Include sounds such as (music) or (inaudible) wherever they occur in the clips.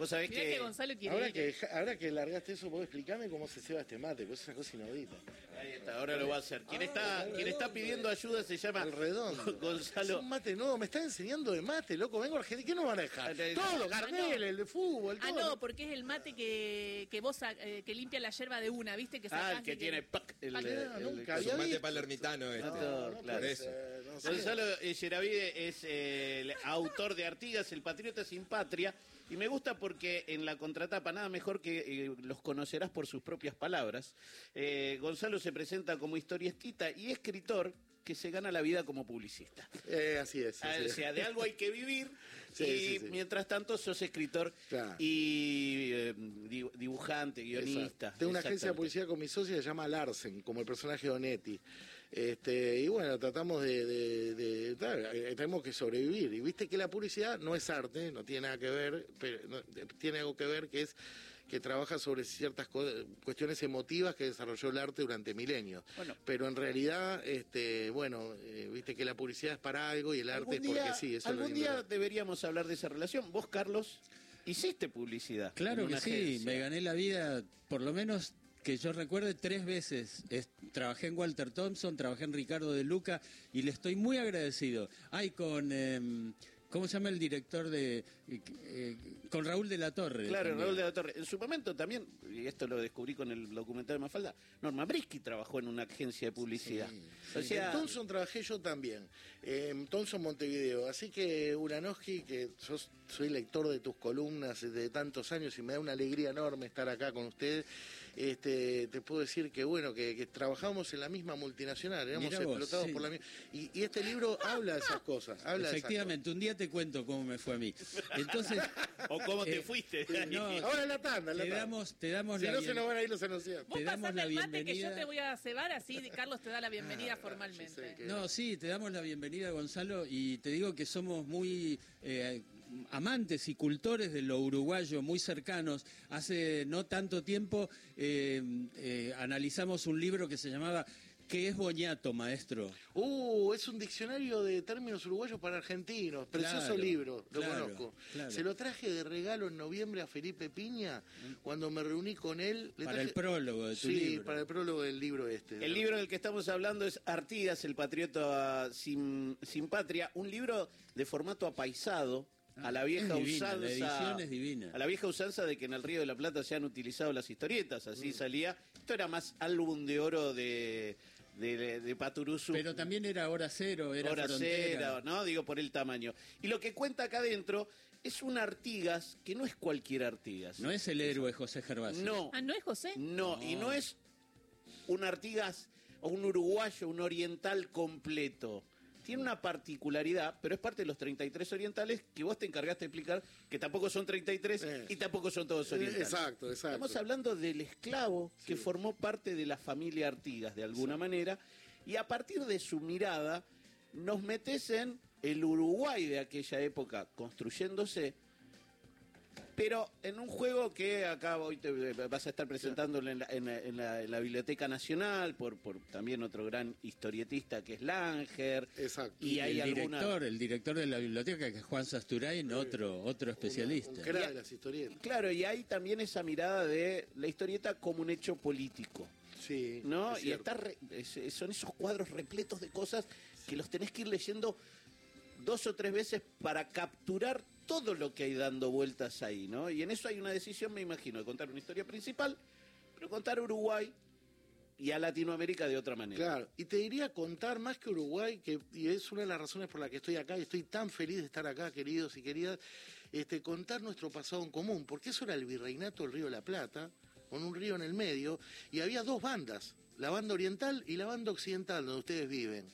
Vos sabés Mirá que... que Gonzalo quiere Ahora ir. que, ahora que largaste eso, ¿puedo explicarme cómo se ceba este mate? Pues es una cosa inaudita. Ahí está, ahora lo va a hacer. Quien Ah, está, el quien está pidiendo ayuda se llama El redondo. Es Gonzalo. un mate nuevo, me están enseñando de mate, loco. Vengo a Argentina, ¿qué nos van a dejar? Ah, Todo, Ah, Gardel, no. el de fútbol, Ah, todo. no, porque es el mate que, que vos sa- eh, que limpia la yerba de una, ¿viste? Que Ah, el que tiene pac, el, Ah, el- el- nunca Es un mate visto. palermitano este. No, claro. no puede Eso. Ser, no sé. Gonzalo eh, Geravide es eh, el autor de Artigas, El Patriota Sin Patria, y me gusta porque en la contratapa, nada mejor que eh, los conocerás por sus propias palabras, eh, Gonzalo se presenta como historietista y escritor que se gana la vida como publicista. Eh, así es. Ah, así O es. sea, de algo hay que vivir (laughs) Sí, y sí, sí. mientras tanto sos escritor Claro. y eh, di- dibujante, guionista. Exacto. Tengo una agencia de publicidad con mi socia que se llama Larsen, como el personaje de Onetti. Este, y bueno, tratamos de, de- de- claro, eh, tenemos que sobrevivir. Y viste que la publicidad no es arte, no tiene nada que ver, pero no- tiene algo que ver que es que trabaja sobre ciertas co- cuestiones emotivas que desarrolló el arte durante milenios. Bueno. pero en realidad, este, bueno, eh, viste que la publicidad es para algo y el arte es Algún porque día, sí. Eso algún día deberíamos hablar de esa relación. Vos, Carlos, hiciste publicidad. Claro que sí, agencia. me gané la vida, por lo menos que yo recuerde tres veces. Es- trabajé en Walter Thompson, trabajé en Ricardo de Luca y le estoy muy agradecido. Ay, con... em, ¿Cómo se llama el director de... eh, eh, con Raúl de la Torre. Claro, también. Raúl de la Torre. En su momento también, y esto lo descubrí con el documental de Mafalda, Norma Brisky trabajó en una agencia de publicidad. O sea, en Thompson trabajé yo también, en Thompson Montevideo. Así que, Uranowski, que yo soy lector de tus columnas de tantos años y me da una alegría enorme estar acá con usted, este, te puedo decir que, bueno, que, que trabajamos en la misma multinacional, éramos vos, explotados sí. por la misma. Y, y este libro habla de esas cosas. Habla de esas Efectivamente, un día te cuento cómo me fue a mí. Entonces... (laughs) o cómo te eh, fuiste. no, cosas. Ahora en la tanda, la te tanda. damos, te damos si la no, se nos van a ir los anunciantes. Vos Te damos la el mate que yo te voy a cebar, así Carlos te da la bienvenida formalmente. sé que- No, sí, te damos la bienvenida, Gonzalo, y te digo que somos muy eh, amantes y cultores de lo uruguayo, muy cercanos. Hace no tanto tiempo eh, eh, analizamos un libro que se llamaba ¿Qué es boñato, maestro? Uh, es un diccionario de términos uruguayos para argentinos. Precioso Claro, libro, lo claro, conozco. claro. Se lo traje de regalo en noviembre a Felipe Piña cuando me reuní con él. Le Para traje- el prólogo de tu sí, libro. para el prólogo del libro este. El libro del que estamos hablando es Artigas, el patriota sin, sin patria, un libro de formato apaisado. a la vieja Ah, divina, usanza. la edición es divina. A la vieja usanza de que en el Río de la Plata se han utilizado las historietas, Mm. así salía. Esto era más álbum de oro de, de, de. Pero también era hora cero, era Hora frontera. cero, ¿no? Digo por el tamaño. Y lo que cuenta acá adentro es un Artigas que no es cualquier Artigas. No es el héroe José Gervasio. No. Ah, ¿no es José? No, y no es un Artigas o un uruguayo, un oriental completo. Tiene una particularidad, pero es parte de los 33 orientales que vos te encargaste de explicar que tampoco son 33 Eh. y tampoco son todos Eh, orientales. exacto, exacto. Estamos hablando del esclavo que formó parte de la familia Artigas de alguna manera y a partir de su mirada nos metes en el Uruguay de aquella época construyéndose pero en un juego que acá hoy te vas a estar presentándolo en la, en la- en la- en la Biblioteca Nacional por, por también otro gran historietista que es Langer. Exacto. Y, Y, hay el alguna. director, el director de la biblioteca, que es Juan Sasturain, otro, otro especialista. Un crack de las historietas. Claro, y hay también esa mirada de la historieta como un hecho político. Sí. ¿no? es Y está re- es- son esos cuadros repletos de cosas que los tenés que ir leyendo dos o tres veces para capturar todo lo que hay dando vueltas ahí, ¿no? Y en eso hay una decisión, me imagino, de contar una historia principal, pero contar Uruguay y a Latinoamérica de otra manera. Claro, y te diría contar más que Uruguay, que y es una de las razones por las que estoy acá y estoy tan feliz de estar acá, queridos y queridas, este, contar nuestro pasado en común, porque eso era el virreinato del Río de la Plata, con un río en el medio, y había dos bandas, la banda oriental y la banda occidental, donde ustedes viven.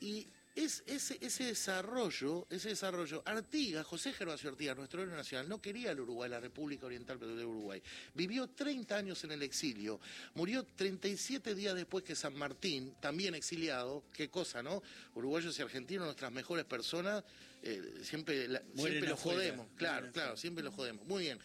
Y es, ese, ese desarrollo, ese desarrollo, Artigas, José Gervasio Artigas, nuestro héroe nacional, no quería el Uruguay, la República Oriental de Uruguay. Vivió 30 años en el exilio, murió 37 días después que San Martín, también exiliado, qué cosa, ¿no? Uruguayos y argentinos, nuestras mejores personas, eh, siempre, la- siempre los jodemos, claro, claro, siempre los jodemos. Muy bien.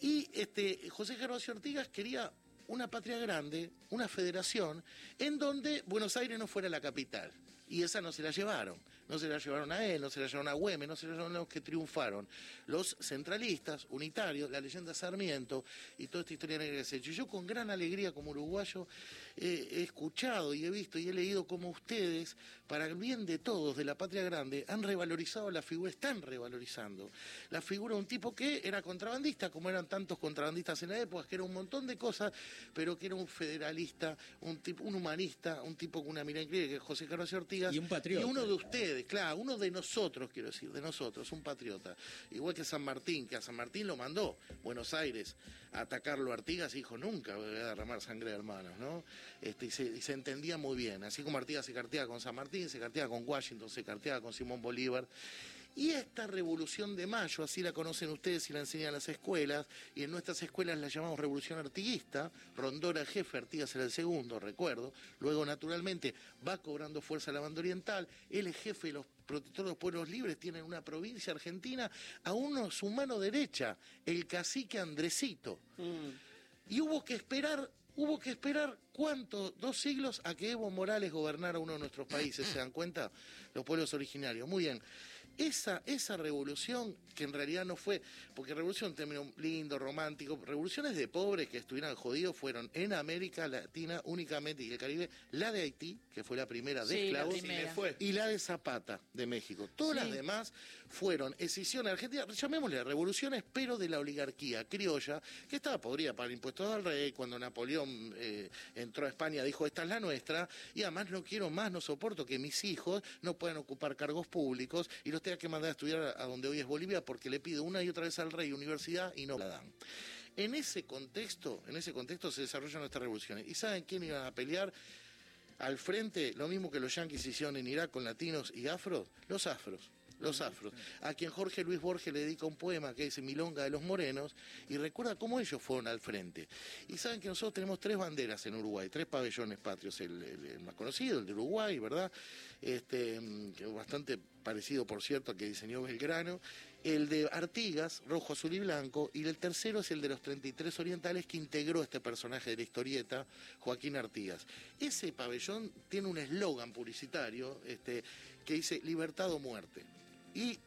Y este José Gervasio Artigas quería una patria grande, una federación, en donde Buenos Aires no fuera la capital. Y esa no se la llevaron. no se la llevaron a él, no se la llevaron a Güemes, no se la llevaron a los que triunfaron. Los centralistas, unitarios, la leyenda Sarmiento y toda esta historia negra que se ha hecho. Y yo con gran alegría como uruguayo he escuchado y he visto y he leído cómo ustedes, para el bien de todos, de la patria grande, han revalorizado la figura, están revalorizando la figura de un tipo que era contrabandista, como eran tantos contrabandistas en la época, que era un montón de cosas, pero que era un federalista, un tipo, un humanista, un tipo con una mirada increíble, que es José Carlos Ortigas. Y un patriota. Y uno de ustedes, claro, uno de nosotros, quiero decir, de nosotros, un patriota. Igual que San Martín, que a San Martín lo mandó Buenos Aires a atacarlo a Artigas y dijo, nunca voy a derramar sangre de hermanos, ¿no? Este, y, se, y se entendía muy bien. Así como Artigas se carteaba con San Martín, se carteaba con Washington, se carteaba con Simón Bolívar. Y esta revolución de mayo, así la conocen ustedes y la enseñan en las escuelas, y en nuestras escuelas la llamamos revolución artiguista, el jefe, Artigas era el segundo, recuerdo, luego naturalmente va cobrando fuerza la banda oriental, él es jefe de los protectores de los pueblos libres, tienen una provincia argentina, a uno su mano derecha, el cacique Andresito. Y hubo que esperar, hubo que esperar cuánto, dos siglos a que Evo Morales gobernara uno de nuestros países, ¿se dan cuenta? Los pueblos originarios. Muy bien. Esa, esa revolución, que en realidad no fue, porque revolución, término lindo, romántico, revoluciones de pobres que estuvieran jodidos fueron en América Latina únicamente y el Caribe, la de Haití, que fue la primera de Sí, la esclavos, primera. Y la de Zapata de México. Todas las demás fueron escisiones argentinas, llamémosle revoluciones, pero de la oligarquía criolla, que estaba podrida para impuestos al rey, cuando Napoleón eh, entró a España dijo, esta es la nuestra, y además no quiero más, no soporto que mis hijos no puedan ocupar cargos públicos y los que mandar a estudiar a, donde hoy es Bolivia porque le pido una y otra vez al rey universidad y no la dan. En ese contexto, en ese contexto se desarrollan nuestras revoluciones. ¿Y saben quién iban a pelear? al frente, lo mismo que los yanquis hicieron en Irak con latinos y afros, los afros. Los afros, a quien Jorge Luis Borges le dedica un poema que dice Milonga de los Morenos, y recuerda cómo ellos fueron al frente. Y saben que nosotros tenemos tres banderas en Uruguay, tres pabellones patrios, el, más conocido, el de Uruguay, ¿verdad? Este, mm, bastante parecido, por cierto, al que diseñó Belgrano, el de Artigas, rojo, azul y blanco, y el tercero es el de los 33 orientales que integró este personaje de la historieta, Joaquín Artigas. Ese pabellón tiene un eslogan publicitario este, que dice libertad o muerte. Y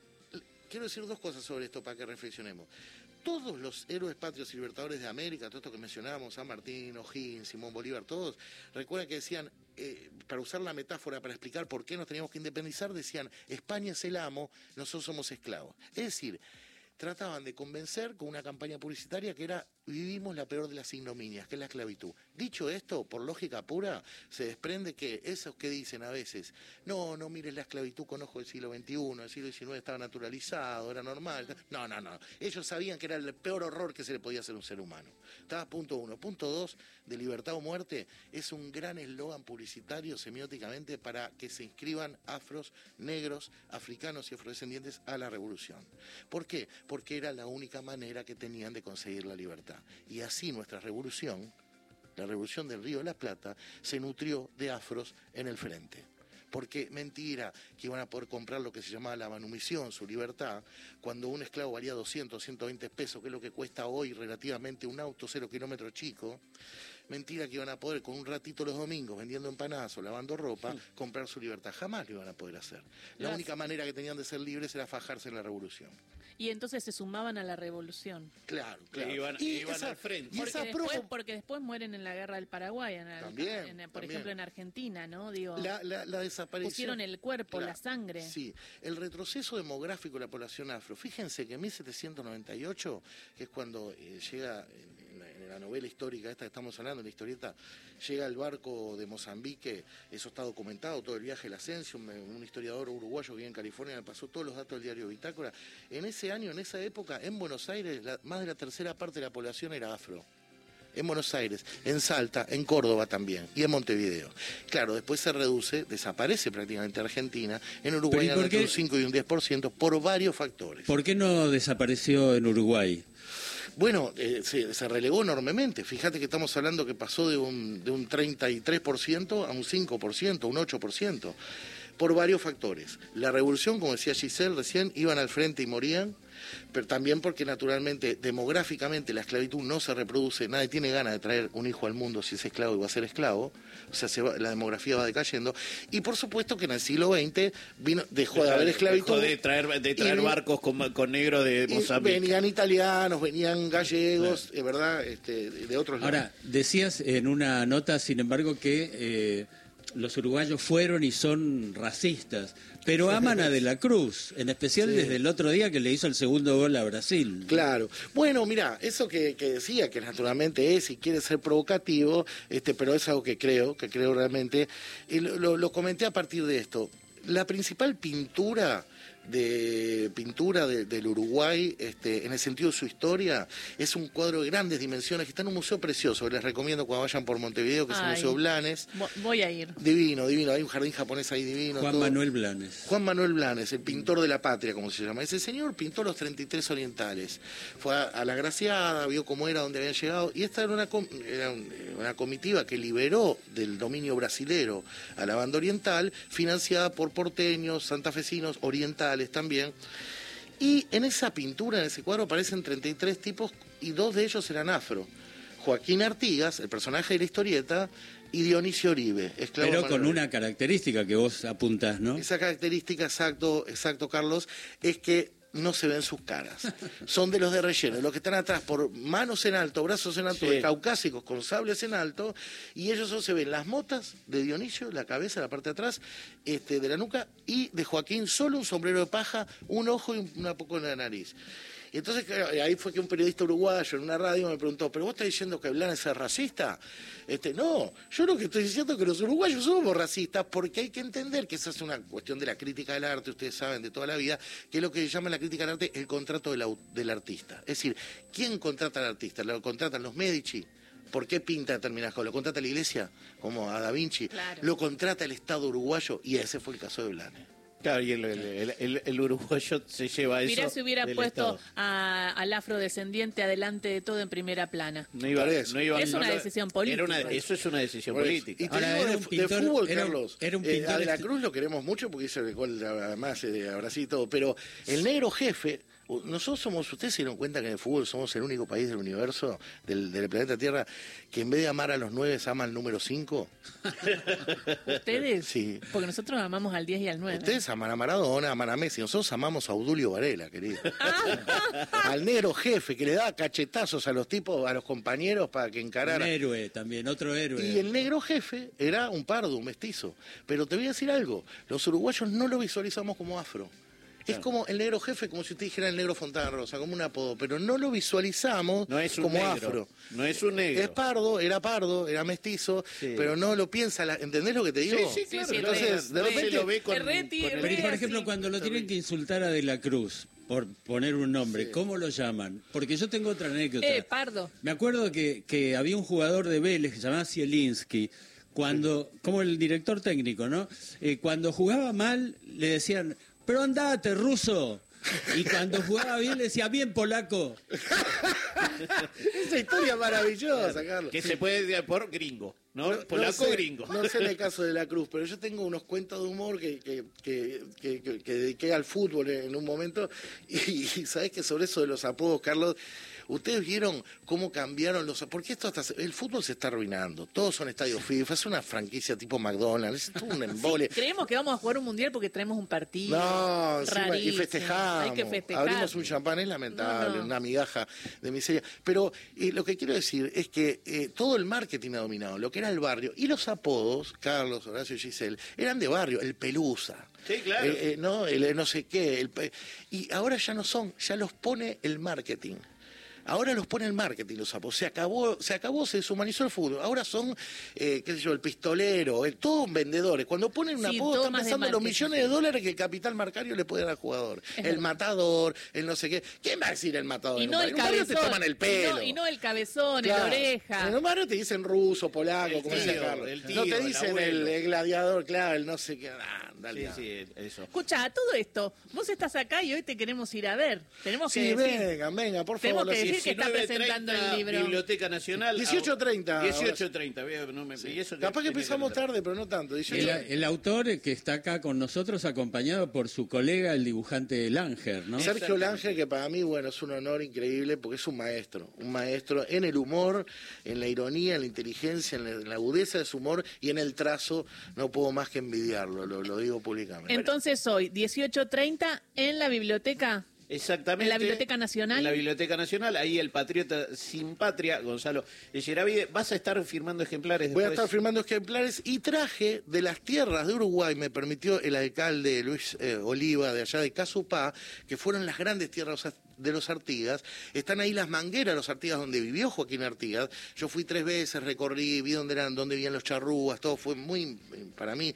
quiero decir dos cosas sobre esto para que reflexionemos. Todos los héroes patrios y libertadores de América, todo esto que mencionábamos, San Martín, O'Higgins, Simón Bolívar, todos, recuerden que decían, eh, para usar la metáfora para explicar por qué nos teníamos que independizar, decían, España es el amo, nosotros somos esclavos. Es decir, trataban de convencer con una campaña publicitaria que era vivimos la peor de las ignominias, que es la esclavitud. Dicho esto, por lógica pura, se desprende que esos que dicen a veces, no, no mires la esclavitud con ojo del siglo XXI, el siglo XIX estaba naturalizado, era normal. No, no, no. Ellos sabían que era el peor horror que se le podía hacer a un ser humano. Estaba punto uno. Punto dos, de libertad o muerte, es un gran eslogan publicitario semióticamente para que se inscriban afros, negros, africanos y afrodescendientes a la revolución. ¿Por qué? Porque era la única manera que tenían de conseguir la libertad. Y así nuestra revolución, la revolución del Río de la Plata, se nutrió de afros en el frente. Porque mentira que iban a poder comprar lo que se llamaba la manumisión, su libertad, cuando un esclavo valía 200, 120 pesos, que es lo que cuesta hoy relativamente un auto cero kilómetros chico. Mentira que iban a poder con un ratito los domingos vendiendo empanadas o lavando ropa comprar su libertad. Jamás lo iban a poder hacer. La única manera que tenían de ser libres era fajarse en la revolución. Y entonces se sumaban a la revolución. Claro, claro. iban- iban al frente. y Porque esa después, pro- porque después mueren en la guerra del Paraguay, en el- También, en- por también. ejemplo en Argentina, ¿no? Digo, la, la, la desaparición. pusieron el cuerpo, Claro, la sangre. Sí, el retroceso demográfico de la población afro. Fíjense que en 1798, que es cuando eh, llega en, la, novela histórica esta que estamos hablando, en la historieta, llega el barco de Mozambique, eso está documentado, todo el viaje, el ascenso, un historiador uruguayo que vive en California me pasó todos los datos del diario Bitácora. En ese año, en esa época, en Buenos Aires, la- más de la tercera parte de la población era afro en Buenos Aires, en Salta, en Córdoba también y en Montevideo. Claro, después se reduce, desaparece prácticamente Argentina, en Uruguay Pero ¿y por entre un 5 y un 10% por varios factores. ¿Por qué no desapareció en Uruguay? Bueno, eh, se, se relegó enormemente. Fíjate que estamos hablando que pasó de un, de un 33% a un 5%, un 8%, por varios factores. La revolución, como decía Giselle recién, iban al frente y morían. Pero también porque naturalmente, demográficamente, la esclavitud no se reproduce, nadie tiene ganas de traer un hijo al mundo si es esclavo y va a ser esclavo, o sea, se va- la demografía va decayendo, y por supuesto que en el siglo XX vino, dejó de haber esclavitud. Dejó de traer, de traer Y- barcos con, con negro de Mozambique. venían italianos, venían gallegos, es verdad, este, de otros lados. Ahora, decías en una nota, sin embargo, que eh, los uruguayos fueron y son racistas, pero (laughs) aman a De la Cruz, en especial Sí. desde el otro día que le hizo el segundo gol a Brasil. Claro. Bueno, mira, eso que, que decía, que naturalmente es y quiere ser provocativo, este, pero es algo que creo, que creo realmente, y lo, lo- lo comenté a partir de esto. La principal pintura de pintura de- del Uruguay, este, en el sentido de su historia, es un cuadro de grandes dimensiones que está en un museo precioso. Les recomiendo cuando vayan por Montevideo, que es el. Museo Blanes. Vo- Voy a ir. Divino, divino. Hay un jardín japonés ahí divino. Juan todo. Manuel Blanes. Juan Manuel Blanes, el pintor de la patria, como se llama. Ese señor pintó los 33 orientales. Fue a, a la Graciada, vio cómo era, dónde habían llegado. Y esta era una, com- era un- una comitiva que liberó del dominio brasilero a la banda oriental, financiada por porteños, santafesinos, orientales también. Y en esa pintura, en ese cuadro, aparecen 33 tipos y dos de ellos eran afro. Joaquín Artigas, el personaje de la historieta, y Dionisio Oribe, esclavo Pero con una característica que vos apuntás, ¿no? Esa característica, exacto, exacto, Carlos, es que no se ven sus caras. Son de los de relleno, los que están atrás por manos en alto, brazos en alto, Sí. de caucásicos con sables en alto, y ellos solo se ven las motas de Dionisio, la cabeza, la parte de atrás, este, de la nuca, y de Joaquín solo un sombrero de paja, un ojo y un- una poco en la nariz. Y entonces ahí fue que un periodista uruguayo en una radio me preguntó, ¿pero vos estás diciendo que Blanes es racista? Este, no, yo lo que estoy diciendo es que los uruguayos somos racistas porque hay que entender que esa es una cuestión de la crítica del arte, ustedes saben de toda la vida, que es lo que se llama la crítica del arte el contrato del, artista. Es decir, ¿quién contrata al artista? ¿Lo contratan los Medici? ¿Por qué pinta determinadas cosas? ¿Lo contrata la iglesia? Como a Da Vinci. Claro. ¿Lo contrata el Estado uruguayo? Y ese fue el caso de Blanes. Claro, y el, el- el- el uruguayo se lleva eso. Mirá si hubiera puesto a- al afrodescendiente adelante de todo en primera plana. No iba, Por eso. no iba- Es no una lo- decisión era una- política. eso es una decisión política. Y te Ahora, digo era de, un de pintor- fútbol, era Carlos. era un Eh, pintor a De la este- Cruz lo queremos mucho porque hizo el gol además de a Brasil y todo. Pero el negro jefe, nosotros somos, ustedes se dieron cuenta que en el fútbol somos el único país del universo, del, del planeta Tierra, que en vez de amar a los nueve, ama al número cinco. (laughs) ¿Ustedes? Sí. Porque nosotros amamos al 10 y al 9. Ustedes aman a Maradona, aman a Messi. Nosotros amamos a Audulio Varela, querido. (laughs) Al negro jefe que le da cachetazos a los tipos, a los compañeros para que Un encararan. héroe también, otro héroe. Y el negro jefe era un pardo, un mestizo. Pero te voy a decir algo, los uruguayos no lo visualizamos como afro. Es como el negro jefe, como si usted dijera el negro Fontana Rosa, como un apodo, pero no lo visualizamos No es un como negro. afro. No es un negro. Es pardo, era pardo, era mestizo, Sí. pero no lo piensa, la- ¿entendés lo que te digo? Sí, sí, claro. sí, entonces, de re. repente lo ve con, Erreti, con el- Pero y por ejemplo, cuando lo tienen que insultar a De la Cruz, por poner un nombre, ¿cómo lo llaman? Porque yo tengo otra anécdota. Eh, Pardo. Me acuerdo que, que había un jugador de Vélez que se llamaba Zielinski, cuando, como el director técnico, ¿no? Eh, cuando jugaba mal, le decían, pero andate, ruso. Y cuando jugaba bien, le decía, bien, polaco. Esa historia maravillosa, Carlos. que se puede decir por gringo, ¿no? No- no Polaco sé- gringo. No sé en el caso de la Cruz, pero yo tengo unos cuentos de humor que, que, que, que- que- que dediqué al fútbol en un momento. Y, y sabes que sobre eso de los apodos, Carlos, ustedes vieron cómo cambiaron los Porque esto hasta se- el fútbol se está arruinando. Todos son estadios FIFA, es una franquicia tipo McDonald's, es todo un (laughs) embole. Creemos que vamos a jugar un mundial porque traemos un partido. No, encima, y Rarísimo. festejamos. Hay que festejar. Abrimos un champán, es lamentable, No, no. una migaja de miseria. Pero eh, lo que quiero decir es que eh, todo el marketing ha dominado, lo que era el barrio. Y los apodos, Carlos, Horacio y Giselle, eran de barrio, el Pelusa. Sí, claro. eh, eh, no, el no sé qué. el pe- y ahora ya no son, ya los pone el marketing. Ahora los pone el marketing los apodos. Se acabó, se acabó, se deshumanizó el fútbol. Ahora son, eh, qué sé yo, el pistolero, el, todos vendedores. Cuando ponen un Sí, apodo están pensando en los millones de dólares que el capital marcario le puede dar al jugador. Es el verdad. matador, el no sé qué. ¿Quién va a decir el matador? Y no el cabezón. te toman el Y pelo. no, y no el cabezón, Claro. el oreja. En un barrio te dicen ruso, polaco, El como sea Carlos. el no te el dicen el, el gladiador, claro, el no sé qué. Ah, dale, Sí, dale. sí, eso. Escucha, a todo esto, vos estás acá y hoy te queremos ir a ver. Tenemos que Sí, decir. vengan, vengan, por favor. Tenemos que decir que está 19:30, presentando el libro. Biblioteca Nacional. 18:30. 18.30. vea, no me- y eso que Capaz que empezamos tarde, pero no tanto. 18. El, el autor que está acá con nosotros, acompañado por su colega, el dibujante Langer, ¿no? Sergio Lange, que para mí, bueno, es un honor increíble porque es un maestro, un maestro en el humor, en la ironía, en la inteligencia, en la, en la agudeza de su humor y en el trazo, no puedo más que envidiarlo, lo, lo digo públicamente. Entonces hoy, 18.30, en la biblioteca. Exactamente. ¿En la Biblioteca Nacional? En la Biblioteca Nacional, ahí el patriota sin patria, Gonzalo Yeravide. Vas a estar firmando ejemplares Voy a después? estar firmando ejemplares y traje de las tierras de Uruguay, me permitió el alcalde Luis eh, Oliva de allá de Casupá, que fueron las grandes tierras de los Artigas. Están ahí las mangueras de los Artigas donde vivió Joaquín Artigas. Yo fui tres veces, recorrí, vi dónde eran, dónde vivían los charrúas, todo fue muy, para mí,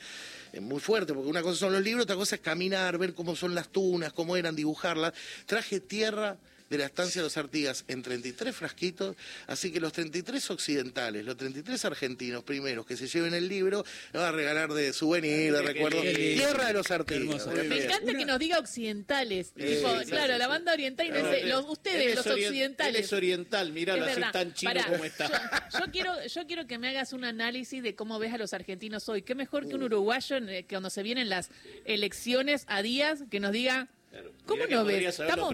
eh, muy fuerte, porque una cosa son los libros, otra cosa es caminar, ver cómo son las tunas, cómo eran, dibujarlas. Traje tierra de la estancia de los Artigas en 33 frasquitos, así que los 33 occidentales, los 33 argentinos primeros que se lleven el libro, lo van a regalar de souvenir, de recuerdo. Tierra de los Artigas. Me encanta Una- que nos diga occidentales. Eh, tipo, claro, la banda oriental y no No, sé, él- los, ustedes, es los occidentales. Es oriental, Es miralo así verdad. tan chino Pará, como está. Yo, yo quiero, yo quiero que me hagas un análisis de cómo ves a los argentinos hoy. Qué mejor que un uruguayo en- eh, que cuando se vienen las elecciones a días que nos diga. Claro. ¿Cómo nos ves? estamos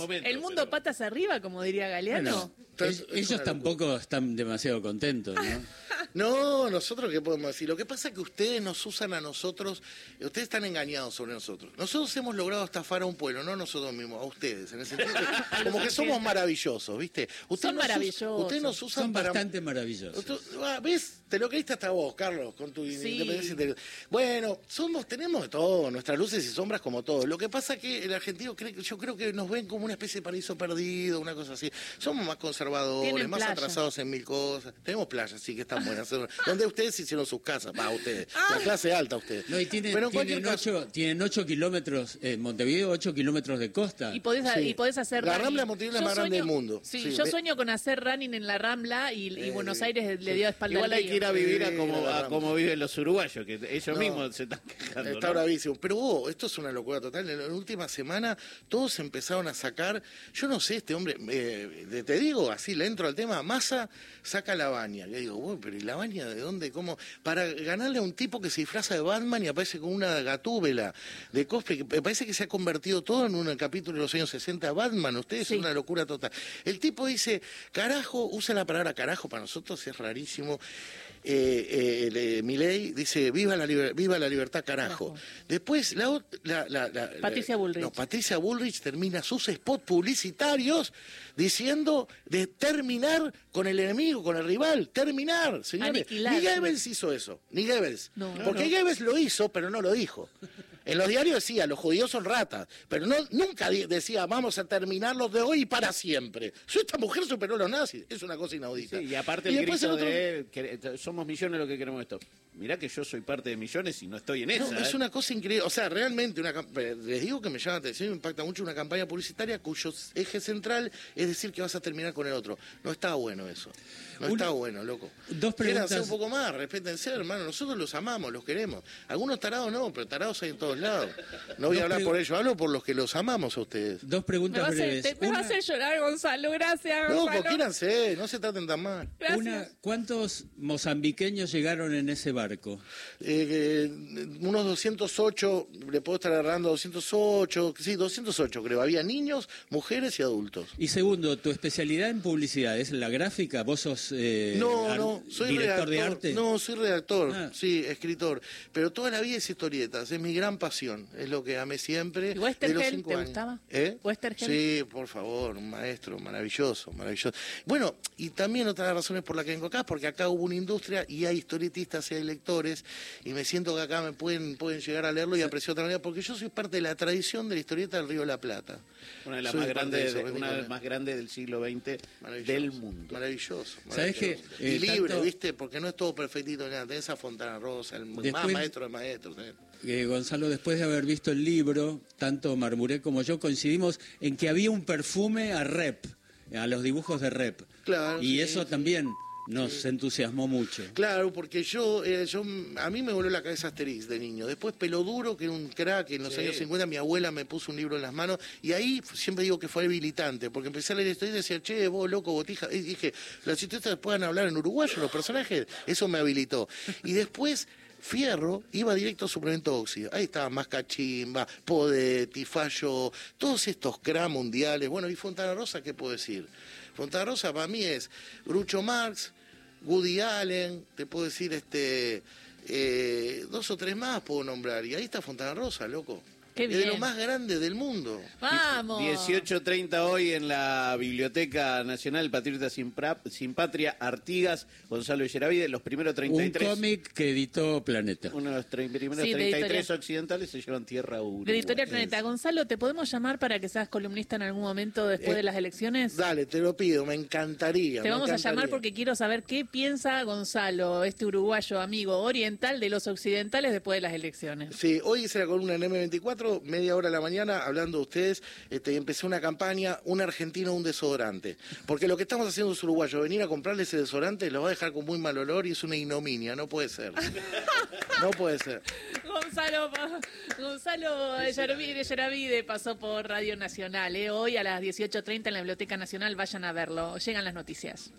momento, el mundo pero- patas arriba, como diría Galeano. Bueno, Entonces, el- es ellos tampoco están demasiado contentos, ¿no? (laughs) No, nosotros qué podemos decir. Lo que pasa es que ustedes nos usan a nosotros, ustedes están engañados sobre nosotros. Nosotros hemos logrado estafar a un pueblo, no nosotros mismos, a ustedes. En el sentido que, (laughs) como que somos maravillosos, ¿viste? Ustedes Son maravillosos. Ustedes nos usan Son para... bastante maravillosos. Ah, ¿Ves? Te lo creíste hasta vos, Carlos, con tu independencia interior. Bueno, somos, tenemos de todo, nuestras luces y sombras como todo. Lo que pasa es que el argentino cree, yo creo que nos ven como una especie de paraíso perdido, una cosa así. Somos más conservadores, Tienen más playa. atrasados en mil cosas. Tenemos playas, sí, que están buenas. (laughs) Donde ustedes hicieron sus casas, va, ustedes. La clase alta, ustedes. No, y tienen, Pero tienen, caso- ocho, tienen ocho kilómetros, en Montevideo, ocho kilómetros de costa. Y podés, Sí. y podés hacer La running. Rambla de Montevideo es la más grande del mundo. Sí, Sí, yo sueño con hacer running en la Rambla y, y Eh, Buenos Aires le dio espalda Igual al hay río. que ir a vivir a como, a como viven los uruguayos, que ellos No. mismos se están quejando. Está ¿no? bravísimo. Pero vos, esto es una locura total. En la última semana todos empezaron a sacar, yo no sé, este hombre, eh, te- te digo, así le entro al tema, Massa saca la baña. Le digo, bueno, pero ¿y la baña de dónde? ¿Cómo? Para ganarle a un tipo que se disfraza de Batman y aparece con una gatúbela de cosplay, que me parece que se ha convertido todo en un capítulo de los años 60 Batman. Ustedes Sí. es una locura total. El tipo dice, carajo, usa la palabra carajo, para nosotros es rarísimo. Eh, eh, le- Milei dice viva la, liber- viva la libertad carajo. Carajo. Después la, la- la- la- Patricia Bullrich. no, Patricia Bullrich termina sus spots publicitarios diciendo de terminar con el enemigo, con el rival, terminar, señores. Aniquilar, Ni. Goebbels hizo eso, ni Goebbels. No. Porque Goebbels lo hizo, pero no lo dijo. En los diarios decía, los judíos son ratas, pero no, nunca decía, vamos a terminarlos de hoy y para siempre. Si esta mujer superó a los nazis, es una cosa inaudita. Sí, y aparte Y el grito el otro- de que somos millones lo que queremos esto. Mirá que yo soy parte de millones y no estoy en esa. No, es ¿eh? una cosa increíble. O sea, realmente, una, eh, les digo que me llama la atención y me impacta mucho una campaña publicitaria cuyo eje central es decir que vas a terminar con el otro. No está bueno eso. No Una- está bueno, loco. Dos preguntas. un poco más, respétense, hermano. Nosotros los amamos, los queremos. Algunos tarados no, pero tarados hay en todos lados. No voy a hablar por ellos, hablo por los que los amamos a ustedes. Dos preguntas a hacer, breves. te- me va a hacer llorar, Gonzalo. Gracias, No, Gonzalo. quiéranse, no se traten tan mal. Gracias. Una, ¿Cuántos mozambiqueños llegaron en ese barco? Eh, eh, unos 208, le puedo estar agarrando 208, sí, 208 creo. Había niños, mujeres y adultos. Y segundo, tu especialidad en publicidad es la gráfica. ¿Vos sos eh, No, no, soy director redactor. de arte? No, soy redactor, Ah. sí, escritor. Pero toda la vida es historietas, es mi gran pasión, es lo que amé siempre. ¿Y Westergel, de los cinco te años. gustaba? ¿Eh? ¿Westergel? Sí, por favor, un maestro maravilloso, maravilloso. Bueno, y también otra de las razones por la que vengo acá, porque acá hubo una industria y hay historietistas y hay lectores, y me siento que acá me pueden, pueden llegar a leerlo y apreciar de otra manera, porque yo soy parte de la tradición de la historieta del Río de la Plata. Una de las más grandes, de eso, una de las más grandes del siglo XX Maravilloso, del mundo. Maravilloso. ¿Sabés que, eh, y libre, tanto- ¿viste? Porque no es todo perfectito, ni nada. Tenés a Fontana Rosa, el más maestro de maestros. ¿eh? Eh, Gonzalo, después de haber visto el libro, tanto Marmuré como yo coincidimos en que había un perfume a rep, a los dibujos de rep. Claro, Y sí, eso sí. también nos entusiasmó mucho. Claro, porque yo, eh, yo, a mí me voló la cabeza Asterix de niño. Después Peloduro, que era un crack, en los Sí. años 50 mi abuela me puso un libro en las manos y ahí siempre digo que fue habilitante, porque empecé a leer esto y decía, che, vos loco, botija. Y dije, los historietas puedan hablar en uruguayo, los personajes, eso me habilitó. Y después... Fierro iba directo a suplemento óxido. Ahí estaba Mascachimba, Podetti, Fallo, todos estos cra mundiales. Bueno, y Fontana Rosa, ¿qué puedo decir? Fontana Rosa para mí es Grucho Marx, Woody Allen, te puedo decir este eh, dos o tres más puedo nombrar. Y ahí está Fontana Rosa, loco. Qué Es de lo más grande del mundo. Vamos. 18.30 hoy en la Biblioteca Nacional Patriota Sin, Pra- Sin Patria, Artigas, Gonzalo Yeravide, los primeros Un 33. cómic que editó Planeta. Uno de los primeros Sí, de 33 editorial. occidentales se llevan tierra Uruguay. De Editorial Planeta. Gonzalo, ¿te podemos llamar para que seas columnista en algún momento después Eh, de las elecciones? Dale, te lo pido, me encantaría. Te me vamos a llamar porque quiero saber qué piensa Gonzalo, este uruguayo amigo oriental de los occidentales después de las elecciones. Sí, hoy hice la columna en M24, media hora a la mañana, hablando de ustedes, este, empecé una campaña, un argentino, un desodorante. Porque lo que estamos haciendo es uruguayo, venir a comprarle ese desodorante lo va a dejar con muy mal olor y es una ignominia, no puede ser. (laughs) No puede ser. Gonzalo, Gonzalo Yeravide, Yeravide pasó por Radio Nacional. ¿eh? Hoy a las 18.30 en la Biblioteca Nacional, vayan a verlo. Llegan las noticias.